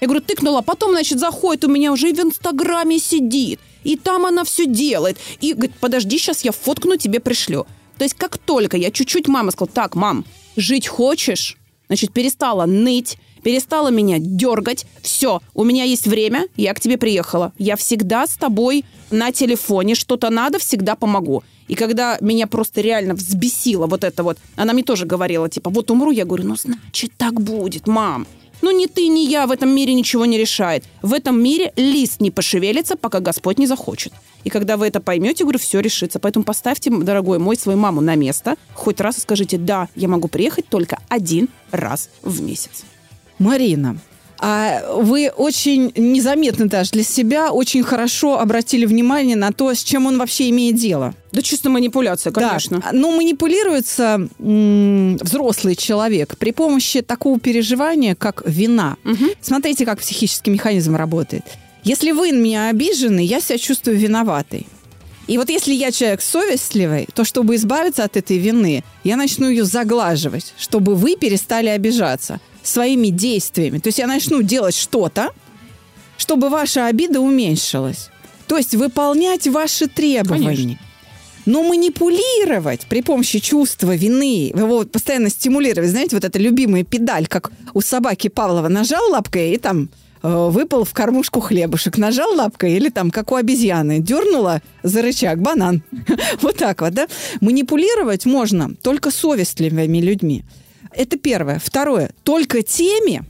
Я говорю, тыкнула, потом, значит, заходит у меня уже и в Инстаграме сидит, и там она все делает. И говорит, подожди, сейчас я фоткну, тебе пришлю. То есть как только я чуть-чуть мама сказала, так, мам, жить хочешь? Значит, перестала ныть, перестала меня дергать. Все, у меня есть время, я к тебе приехала. Я всегда с тобой на телефоне, что-то надо, всегда помогу. И когда меня просто реально взбесило вот это вот, она мне тоже говорила, типа, вот умру, я говорю, ну, значит, так будет, мам. Ну, ни ты, ни я в этом мире ничего не решает. В этом мире лист не пошевелится, пока Господь не захочет. И когда вы это поймете, говорю, все решится. Поэтому поставьте, дорогой мой, свою маму на место. Хоть раз и скажите, да, я могу приехать только один раз в месяц. Марина, вы очень незаметно даже для себя очень хорошо обратили внимание на то, с чем он вообще имеет дело. Да чисто манипуляция, конечно. Да. Но манипулируется м, взрослый человек при помощи такого переживания, как вина. Мгм. Смотрите, как психический механизм работает. Если вы на меня обижены, я себя чувствую виноватой. И вот если я человек совестливый, то чтобы избавиться от этой вины, я начну ее заглаживать, чтобы вы перестали обижаться своими действиями. То есть я начну делать что-то, чтобы ваша обида уменьшилась. То есть выполнять ваши требования. Конечно. Но манипулировать при помощи чувства вины, его постоянно стимулировать, знаете, вот эта любимая педаль, как у собаки Павлова, нажал лапкой и там э, выпал в кормушку хлебушек, нажал лапкой или там, как у обезьяны, дернула за рычаг банан. Вот так вот, да? Манипулировать можно только совестливыми людьми. Это первое. Второе. Только теми,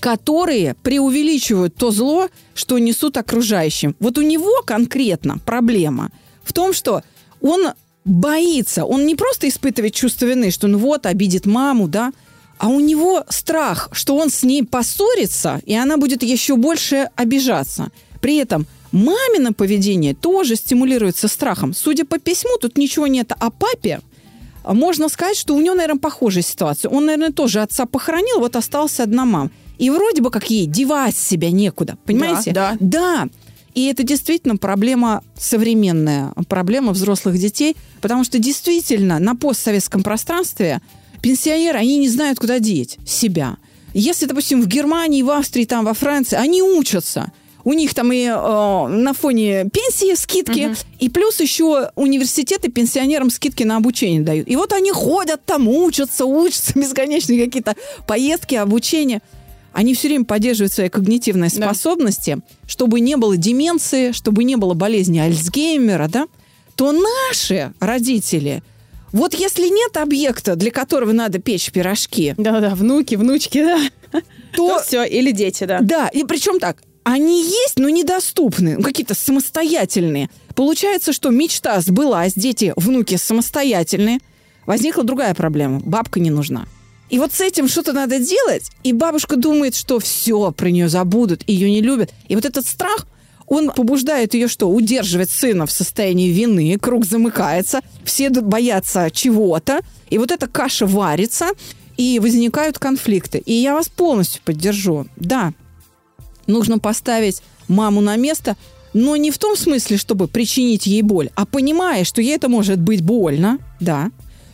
которые преувеличивают то зло, что несут окружающим. Вот у него конкретно проблема в том, что он боится, он не просто испытывает чувство вины, что ну вот, обидит маму, да, а у него страх, что он с ней поссорится, и она будет еще больше обижаться. При этом мамино поведение тоже стимулируется страхом. Судя по письму, тут ничего нет о папе, можно сказать, что у него, наверное, похожая ситуация. Он, наверное, тоже отца похоронил, вот остался одна мама. И вроде бы как ей девать себя некуда, понимаете? Да, Да. И это действительно проблема современная, проблема взрослых детей, потому что действительно на постсоветском пространстве пенсионеры, они не знают, куда деть себя. Если, допустим, в Германии, в Австрии, там, во Франции, они учатся. У них там и э, на фоне пенсии скидки, и плюс еще университеты пенсионерам скидки на обучение дают. И вот они ходят там, учатся, учатся, бесконечные какие-то поездки, обучение. Они все время поддерживают свои когнитивные Да. способности, чтобы не было деменции, чтобы не было болезни Альцгеймера, да, то наши родители, вот если нет объекта, для которого надо печь пирожки, Да-да, внуки, внучки, да. то все, или дети, да. да, и причем так, они есть, но недоступны, ну, какие-то самостоятельные. Получается, что мечта сбылась, дети, внуки самостоятельные. Возникла другая проблема. Бабка не нужна. И вот с этим что-то надо делать, и бабушка думает, что все, про нее забудут, ее не любят. И вот этот страх, он побуждает ее что? Удерживать сына в состоянии вины, круг замыкается, все боятся чего-то, и вот эта каша варится, и возникают конфликты. И я вас полностью поддержу. Да, нужно поставить маму на место, но не в том смысле, чтобы причинить ей боль, а понимая, что ей это может быть больно, да,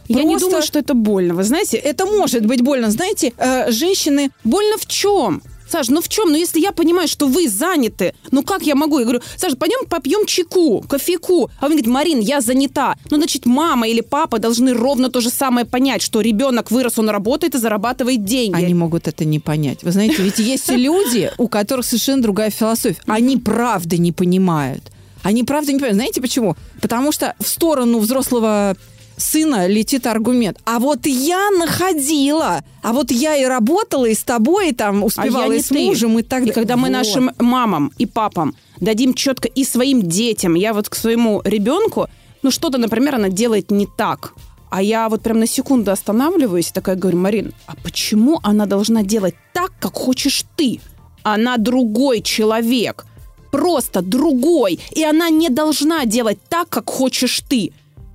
я не думаю, что это больно. Вы знаете, это может быть больно. Знаете, э, женщины... Больно в чем? Саш, ну в чем? Ну если я понимаю, что вы заняты, ну как я могу? Я говорю, Саша, пойдем попьем чайку, кофейку. А он говорит, Марин, я занята. Ну, значит, мама или папа должны ровно то же самое понять, что ребенок вырос, он работает и зарабатывает деньги. Они могут это не понять. Вы знаете, ведь есть люди, у которых совершенно другая философия. Они правда не понимают. Они правда не понимают. Знаете почему? Потому что в сторону взрослого сына летит аргумент. А вот я находила, а вот я и работала, и с тобой, и там успевала, а и с ты. мужем, и так далее. И когда мы вот. нашим мамам и папам дадим четко и своим детям, я вот к своему ребенку, ну что-то, например, она делает не так, а я вот прям на секунду останавливаюсь и такая говорю, Марин, а почему она должна делать так, как хочешь ты? Она другой человек, просто другой, и она не должна делать так, как хочешь ты.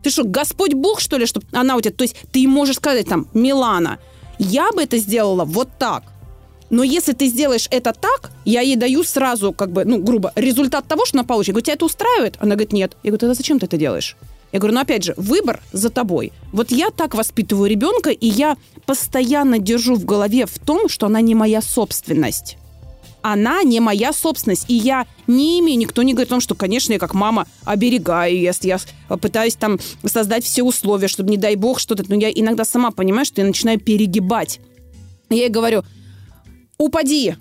Ты что, Господь Бог, что ли, чтобы она у тебя... То есть ты можешь сказать там, Милана, я бы это сделала вот так. Но если ты сделаешь это так, я ей даю сразу, как бы, ну, грубо, результат того, что она получит. Я говорю, тебя это устраивает? Она говорит, нет. Я говорю, тогда зачем ты это делаешь? Я говорю, ну, опять же, выбор за тобой. Вот я так воспитываю ребенка, и я постоянно держу в голове в том, что она не моя собственность она не моя собственность. И я не имею, никто не говорит о том, что, конечно, я как мама оберегаю, если я пытаюсь там создать все условия, чтобы, не дай бог, что-то... Но я иногда сама понимаю, что я начинаю перегибать. Я ей говорю, упади,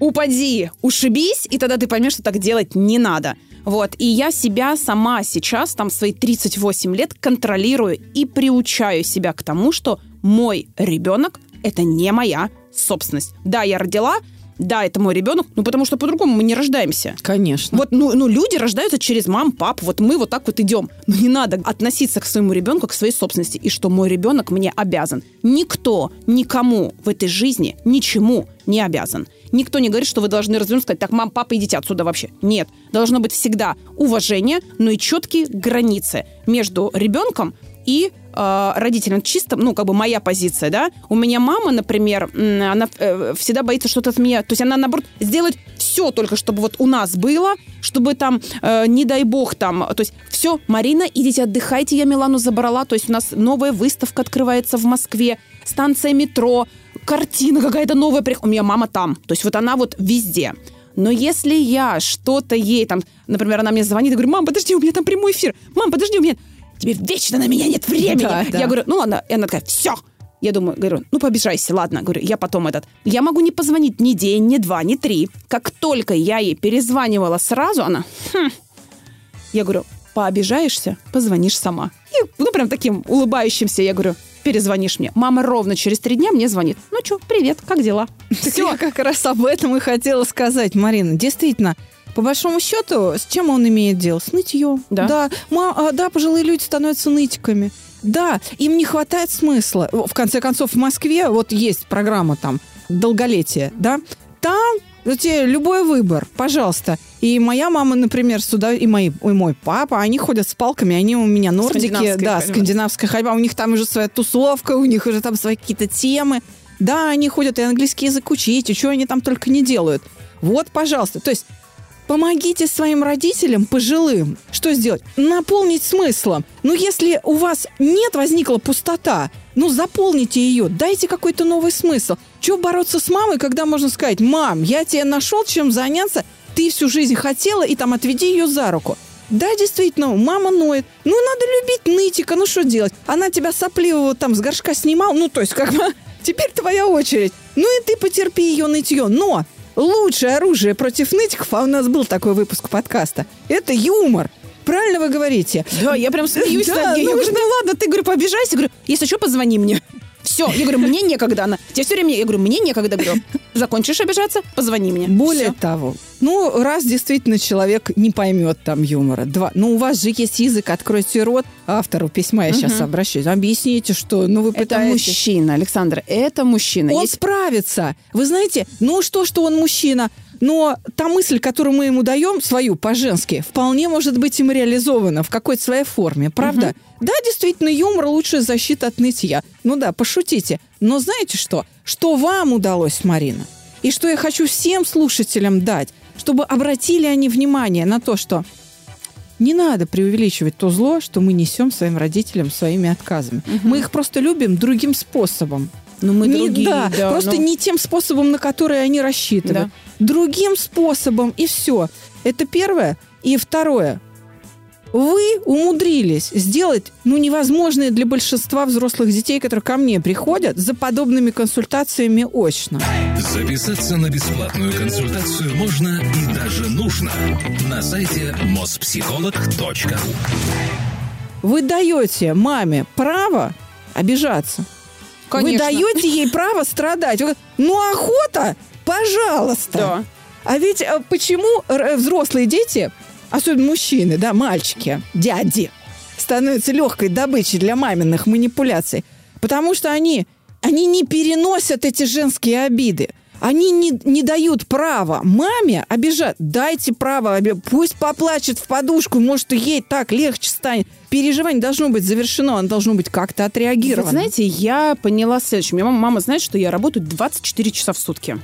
упади, ушибись, и тогда ты поймешь, что так делать не надо. Вот, и я себя сама сейчас, там, свои 38 лет, контролирую и приучаю себя к тому, что мой ребенок – это не моя собственность. Да, я родила, да, это мой ребенок, ну потому что по-другому мы не рождаемся. Конечно. Вот, ну, ну люди рождаются через мам, пап, вот мы вот так вот идем. Но не надо относиться к своему ребенку, к своей собственности, и что мой ребенок мне обязан. Никто, никому в этой жизни ничему не обязан. Никто не говорит, что вы должны развернуться сказать, так, мам, папа, идите отсюда вообще. Нет. Должно быть всегда уважение, но и четкие границы между ребенком и э, родителям чисто, ну, как бы моя позиция, да. У меня мама, например, она э, всегда боится что-то от меня. То есть она, наоборот, сделает все только, чтобы вот у нас было, чтобы там, э, не дай бог, там, то есть все, Марина, идите отдыхайте, я Милану забрала, то есть у нас новая выставка открывается в Москве, станция метро, картина какая-то новая, у меня мама там, то есть вот она вот везде. Но если я что-то ей там, например, она мне звонит и говорит, мам, подожди, у меня там прямой эфир, мам, подожди, у меня тебе вечно на меня нет времени. Да, да. Я говорю, ну ладно. И она такая, все. Я думаю, говорю, ну побежайся, ладно. Говорю, я потом этот. Я могу не позвонить ни день, ни два, ни три. Как только я ей перезванивала сразу, она, хм. Я говорю, пообижаешься, позвонишь сама. И, ну, прям таким улыбающимся я говорю, перезвонишь мне. Мама ровно через три дня мне звонит. Ну что, привет, как дела? Все. Я как раз об этом и хотела сказать, Марина. Действительно, по большому счету, с чем он имеет дело? С нытьем. Да. Да, ма, а, да пожилые люди становятся нытиками. Да, им не хватает смысла. В конце концов, в Москве вот есть программа там долголетие, да, там тебе любой выбор, пожалуйста. И моя мама, например, сюда, и, мои, и мой папа, они ходят с палками, они у меня нордики, да, ходьба. скандинавская ходьба, у них там уже своя тусовка, у них уже там свои какие-то темы. Да, они ходят и английский язык учить, и что они там только не делают. Вот, пожалуйста. То есть Помогите своим родителям пожилым. Что сделать? Наполнить смыслом. Ну, если у вас нет, возникла пустота, ну, заполните ее, дайте какой-то новый смысл. Чего бороться с мамой, когда можно сказать, мам, я тебе нашел чем заняться, ты всю жизнь хотела, и там отведи ее за руку. Да, действительно, мама ноет. Ну, надо любить нытика, ну что делать? Она тебя сопливого там с горшка снимала, ну, то есть, как бы, теперь твоя очередь. Ну, и ты потерпи ее нытье. Но лучшее оружие против нытиков, а у нас был такой выпуск подкаста, это юмор. правильно вы говорите. Да, я прям смеюсь Да, над ней. Я ну, говорю, ну ладно, ты, говорю, пообижайся. Говорю, если что, позвони мне. Все, я говорю, мне некогда, она. Тебе все время, я говорю, мне некогда, говорю. Закончишь обижаться, позвони мне. Более Всё. того, ну, раз действительно человек не поймет там юмора, два, ну, у вас же есть язык, откройте рот, автору письма я сейчас обращаюсь, объясните, что, ну, вы Это пытаетесь... мужчина, Александр, это мужчина. Он Есть- справится. Вы знаете, ну что, что он мужчина, но та мысль, которую мы ему даем, свою, по-женски, вполне может быть им реализована в какой-то своей форме, правда? Да, действительно, юмор лучшая защита от нытья. Ну да, пошутите. Но знаете что? Что вам удалось, Марина? И что я хочу всем слушателям дать, чтобы обратили они внимание на то, что не надо преувеличивать то зло, что мы несем своим родителям своими отказами. Мы их просто любим другим способом. Ну, мы Не- другие, да, да, просто ну. не тем способом, на который они рассчитывают. Да. Другим способом, и все. Это первое. И второе. Вы умудрились сделать, ну, невозможное для большинства взрослых детей, которые ко мне приходят, за подобными консультациями очно. Записаться на бесплатную консультацию можно и даже нужно на сайте mospsycholog.ru Вы даете маме право обижаться. Вы Конечно. даете ей право страдать. Вы- Ну, охота, пожалуйста. Да. А ведь э, почему р- взрослые дети, особенно мужчины, да, мальчики, дяди, становятся легкой добычей для маминых манипуляций? Потому что они, они не переносят эти женские обиды. Они не, не дают права маме обижать. Дайте право, пусть поплачет в подушку, может, ей так легче станет. Переживание должно быть завершено, оно должно быть как-то Вы отреагировано. знаете, я поняла следующее. Меня мама, мама знает, что я работаю 24 часа в сутки.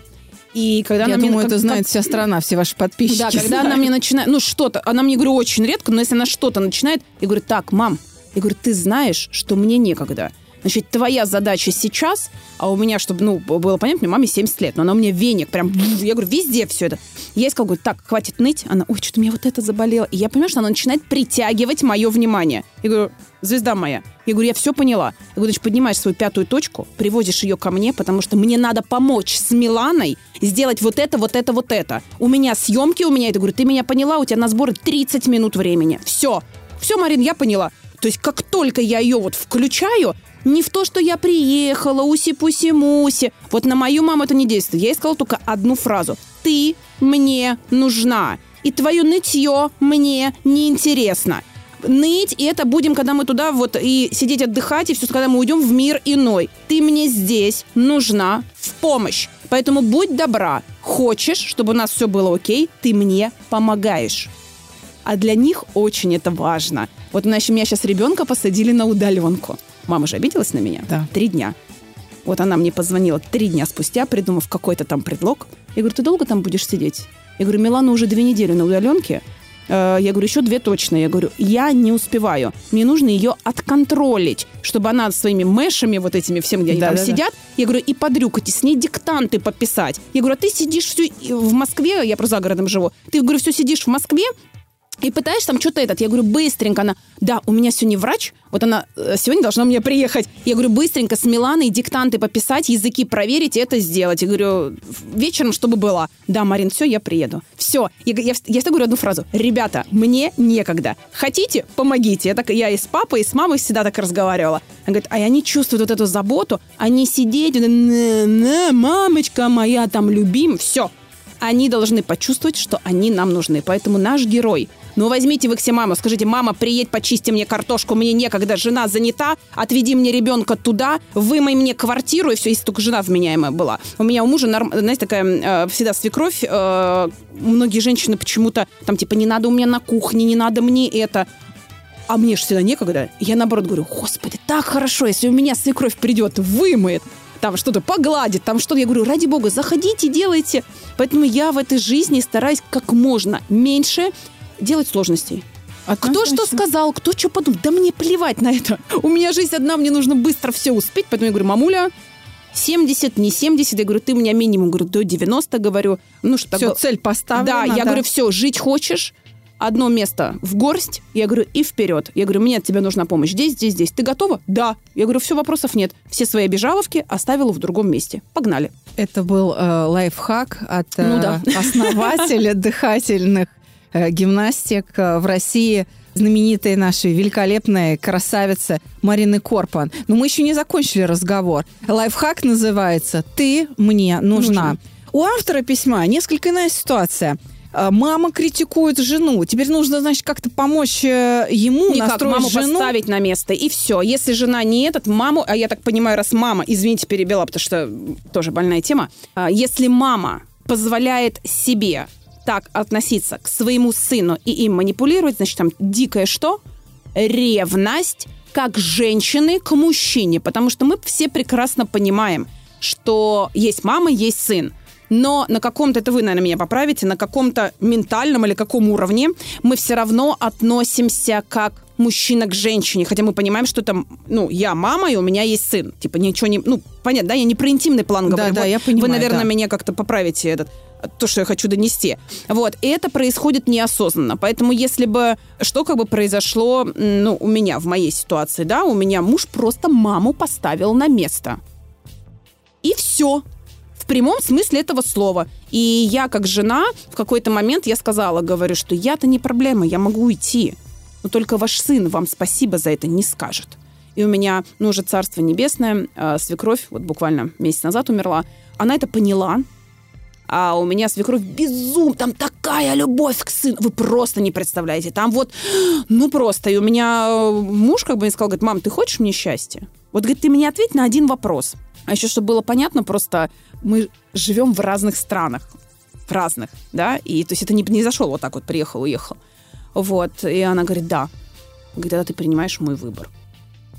И когда Я она мне думаю, как- это знает как- вся страна, все ваши подписчики. Да, когда знают. она мне начинает, ну что-то, она мне говорю очень редко, но если она что-то начинает, я говорю, так, мам, я говорю, ты знаешь, что мне некогда. Значит, твоя задача сейчас, а у меня, чтобы, ну, было понятно, мне маме 70 лет, но она меня веник, прям, я говорю, везде все это. Я сказала, говорю, так, хватит ныть. Она, ой, что-то у меня вот это заболело. И я понимаю, что она начинает притягивать мое внимание. Я говорю, звезда моя. Я говорю, я все поняла. Я говорю, значит, поднимаешь свою пятую точку, привозишь ее ко мне, потому что мне надо помочь с Миланой сделать вот это, вот это, вот это. У меня съемки, у меня это. Говорю, ты меня поняла, у тебя на сборы 30 минут времени. Все. Все, Марин, я поняла. То есть как только я ее вот включаю, не в то, что я приехала, уси-пуси-муси. Вот на мою маму это не действует. Я ей сказала только одну фразу. Ты мне нужна. И твое нытье мне неинтересно. Ныть, и это будем, когда мы туда вот и сидеть отдыхать, и все, когда мы уйдем в мир иной. Ты мне здесь нужна в помощь. Поэтому будь добра. Хочешь, чтобы у нас все было окей, ты мне помогаешь. А для них очень это важно. Вот значит, меня сейчас ребенка посадили на удаленку. Мама же обиделась на меня. Да. Три дня. Вот она мне позвонила три дня спустя, придумав какой-то там предлог. Я говорю, ты долго там будешь сидеть? Я говорю, Милана уже две недели на удаленке. Э, Я говорю, еще две точно. Я говорю, я не успеваю. Мне нужно ее отконтролить, чтобы она своими мэшами, вот этими всем, где они там Да-да-да. сидят, я говорю, и подрюкать, и с ней диктанты пописать. Я говорю, а ты сидишь всю в Москве, я просто за городом живу, ты, говорю, все сидишь в Москве, и пытаешься там что-то этот. Я говорю, быстренько. Она, да, у меня сегодня врач, вот она э, сегодня должна меня приехать. Я говорю, быстренько с Миланой диктанты пописать, языки проверить это сделать. Я говорю, вечером, чтобы была. Да, Марин, все, я приеду. Все. Я, я, я всегда говорю одну фразу. Ребята, мне некогда. Хотите, помогите. Я, так, я и с папой, и с мамой всегда так разговаривала. Она говорит, а они чувствуют вот эту заботу, они сидеть, «На, на, мамочка моя там любим, все они должны почувствовать, что они нам нужны. Поэтому наш герой. Ну, возьмите вы к себе маму, скажите, мама, приедь, почисти мне картошку, мне некогда, жена занята, отведи мне ребенка туда, вымой мне квартиру, и все, если только жена вменяемая была. У меня у мужа, знаете, такая э, всегда свекровь, э, многие женщины почему-то там, типа, не надо у меня на кухне, не надо мне это. А мне же всегда некогда. Я наоборот говорю, господи, так хорошо, если у меня свекровь придет, вымоет, там что-то погладит, там что-то. Я говорю, ради бога, заходите, делайте. Поэтому я в этой жизни стараюсь как можно меньше делать сложностей. Кто что сказал, кто что подумал, да мне плевать на это. У меня жизнь одна, мне нужно быстро все успеть. Поэтому я говорю, мамуля, 70, не 70. Я говорю, ты у меня минимум, говорю, до 90, говорю. Ну, что Все, цель поставлена. да, я говорю, все, жить хочешь, одно место в горсть, я говорю, и вперед. Я говорю, мне от тебя нужна помощь здесь, здесь, здесь. Ты готова? Да. Я говорю, все, вопросов нет. Все свои обижаловки оставила в другом месте. Погнали. Это был э, лайфхак от э, Ну да. основателя дыхательных гимнастик э, в России знаменитой нашей великолепной красавицы Марины Корпан. Но мы еще не закончили разговор. Лайфхак называется «Ты мне нужна». Нужна. У автора письма несколько иная ситуация. Э, Мама критикует жену. Теперь нужно, значит, как-то помочь э, ему Никак, настроить маму жену. поставить на место, и все. Если жена не этот, маму, а я так понимаю, раз мама, извините, перебила, потому что тоже больная тема, а, если мама позволяет себе так относиться к своему сыну и им манипулировать, значит, там дикое что? Ревность как женщины к мужчине, потому что мы все прекрасно понимаем, что есть мама, есть сын. Но на каком-то, это вы, наверное, меня поправите, на каком-то ментальном или каком уровне мы все равно относимся как мужчина к женщине, хотя мы понимаем, что там, ну, я мама, и у меня есть сын. Типа ничего не... Ну, понятно, да, я не про интимный план говорю. да, Вот я понимаю, Вы, наверное, да. меня как-то поправите этот то, что я хочу донести. Вот. И это происходит неосознанно. Поэтому если бы... Что как бы произошло, ну, у меня, в моей ситуации, да, у меня муж просто маму поставил на место. И все. В прямом смысле этого слова. И я, как жена, в какой-то момент я сказала, говорю, что я-то не проблема, я могу уйти. Но только ваш сын вам спасибо за это не скажет. И у меня, ну, уже царство небесное, э, свекровь, вот буквально месяц назад умерла, она это поняла, а у меня свекровь безум, там такая любовь к сыну, вы просто не представляете, там вот, ну просто, и у меня э, муж как бы мне сказал, говорит, мам, ты хочешь мне счастья? Вот, говорит, ты мне ответь на один вопрос. А еще, чтобы было понятно, просто мы живем в разных странах, в разных, да, и то есть это не, не зашел вот так вот, приехал, уехал. Вот, и она говорит, да. Говорит, тогда ты принимаешь мой выбор.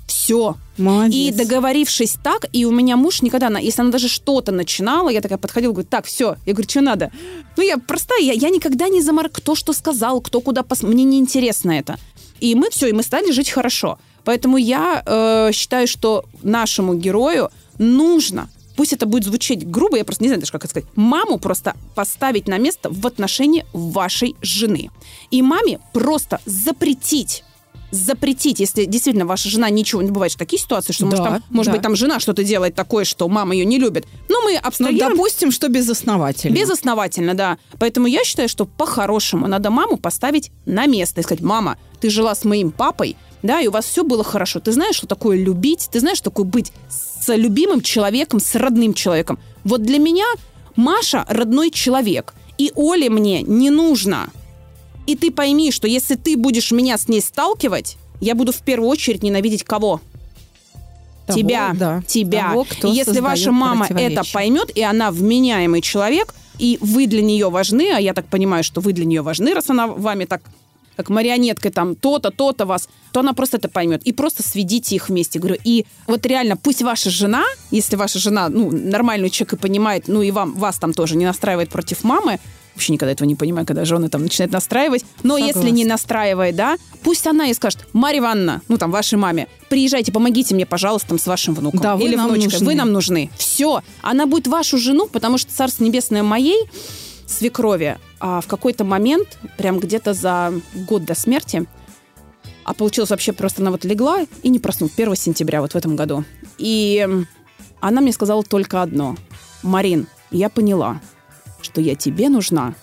Все, Молодец. и договорившись так, и у меня муж никогда, если она даже что-то начинала, я такая подходила, говорю, так, все. Я говорю, что надо? Ну, я простая, я, я никогда не замар... Кто что сказал, кто куда пос... Мне не интересно это. И мы все, и мы стали жить хорошо. Поэтому я э, считаю, что нашему герою нужно, пусть это будет звучать грубо, я просто не знаю даже, как это сказать, маму просто поставить на место в отношении вашей жены. И маме просто запретить запретить, если действительно ваша жена ничего не бывает же такие ситуации, что может, Да, там, может да. быть там жена что-то делает такое, что мама ее не любит. Но мы Ну, абстрагируем допустим, что безосновательно. безосновательно, да. Поэтому я считаю, что по-хорошему надо маму поставить на место и сказать, мама, ты жила с моим папой, да, и у вас все было хорошо. Ты знаешь, что такое любить, ты знаешь, что такое быть с любимым человеком, с родным человеком. Вот для меня Маша родной человек, и Оле мне не нужно. И ты пойми, что если ты будешь меня с ней сталкивать, я буду в первую очередь ненавидеть кого? Того, тебя, да, тебя. того, кто и если ваша мама это поймет, и она вменяемый человек, и вы для нее важны, а я так понимаю, что вы для нее важны, раз она вами так как марионеткой там то-то, то-то вас, то она просто это поймет. И просто сведите их вместе. Говорю, и вот реально, пусть ваша жена, если ваша жена, ну, нормальный человек и понимает, ну, и вам, вас там тоже не настраивает против мамы, вообще никогда этого не понимаю, когда жены там начинают настраивать, но если Согласна. не настраивает, да, пусть она и скажет, Марья Ивановна, ну, там, вашей маме, приезжайте, помогите мне, пожалуйста, там, с вашим внуком. Да, Или внучкой. нужны. Вы нам нужны. Все. Она будет вашу жену, потому что Царство Небесное моей свекрови а в какой-то момент, прям где-то за год до смерти, а получилось вообще просто она вот легла и не проснулась 1 сентября вот в этом году. И она мне сказала только одно. Марин, я поняла, что я тебе нужна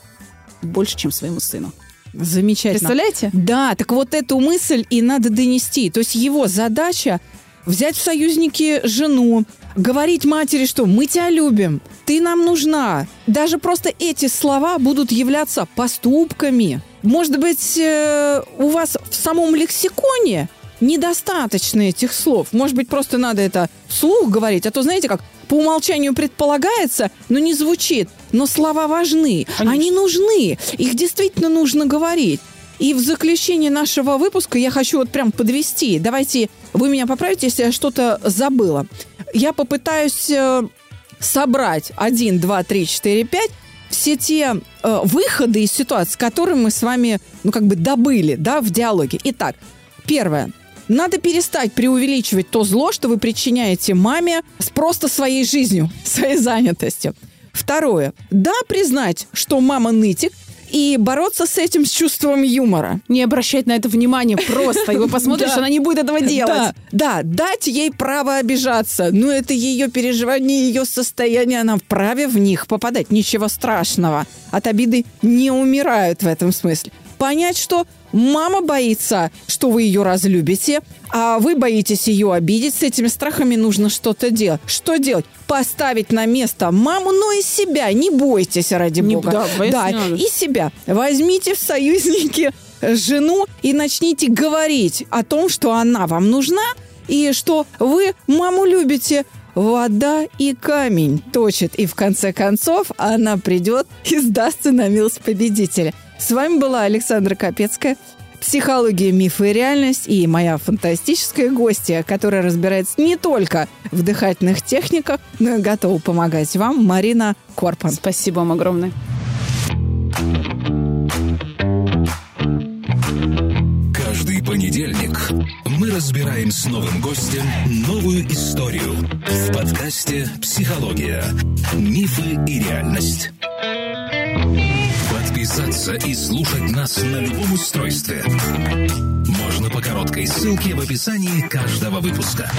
больше, чем своему сыну. Замечательно. Представляете? Да, так вот эту мысль и надо донести. То есть его задача взять в союзники жену, говорить матери, что мы тебя любим, ты нам нужна. Даже просто эти слова будут являться поступками. Может быть, э, у вас в самом лексиконе недостаточно этих слов. Может быть, просто надо это вслух говорить. А то, знаете, как по умолчанию предполагается, но не звучит. Но слова важны. Конечно. Они нужны. Их действительно нужно говорить. И в заключение нашего выпуска я хочу вот прям подвести. Давайте вы меня поправите, если я что-то забыла. Я попытаюсь э, собрать 1, 2, 3, 4, 5 все те э, выходы из ситуации, которые мы с вами, ну, как бы добыли, да, в диалоге. Итак, первое. Надо перестать преувеличивать то зло, что вы причиняете маме с просто своей жизнью, своей занятостью. Второе. Да, признать, что мама нытик, и бороться с этим с чувством юмора. Не обращать на это внимания просто. Да. что она не будет этого делать. Да, да, дать ей право обижаться. Ну, это ее переживания, ее состояние, она вправе в них попадать. Ничего страшного. От обиды не умирают в этом смысле. Понять, что мама боится, что вы ее разлюбите, а вы боитесь ее обидеть. С этими страхами нужно что-то делать. Что делать? Поставить на место маму, но и себя. Не бойтесь, ради Не- бога. да, да, надо. и себя. Возьмите в союзники жену и начните говорить о том, что она вам нужна и что вы маму любите. Вода и камень точит, и в конце концов она придет и сдастся на милость победителя. С вами была Александра Капецкая, психология, мифы и реальность, и моя фантастическая гостья, которая разбирается не только в дыхательных техниках, но и готова помогать вам, Марина Корпан. Спасибо вам огромное. Каждый понедельник мы разбираем с новым гостем новую историю в подкасте «Психология. Мифы и реальность». Подписаться и слушать нас на любом устройстве можно по короткой ссылке в описании каждого выпуска.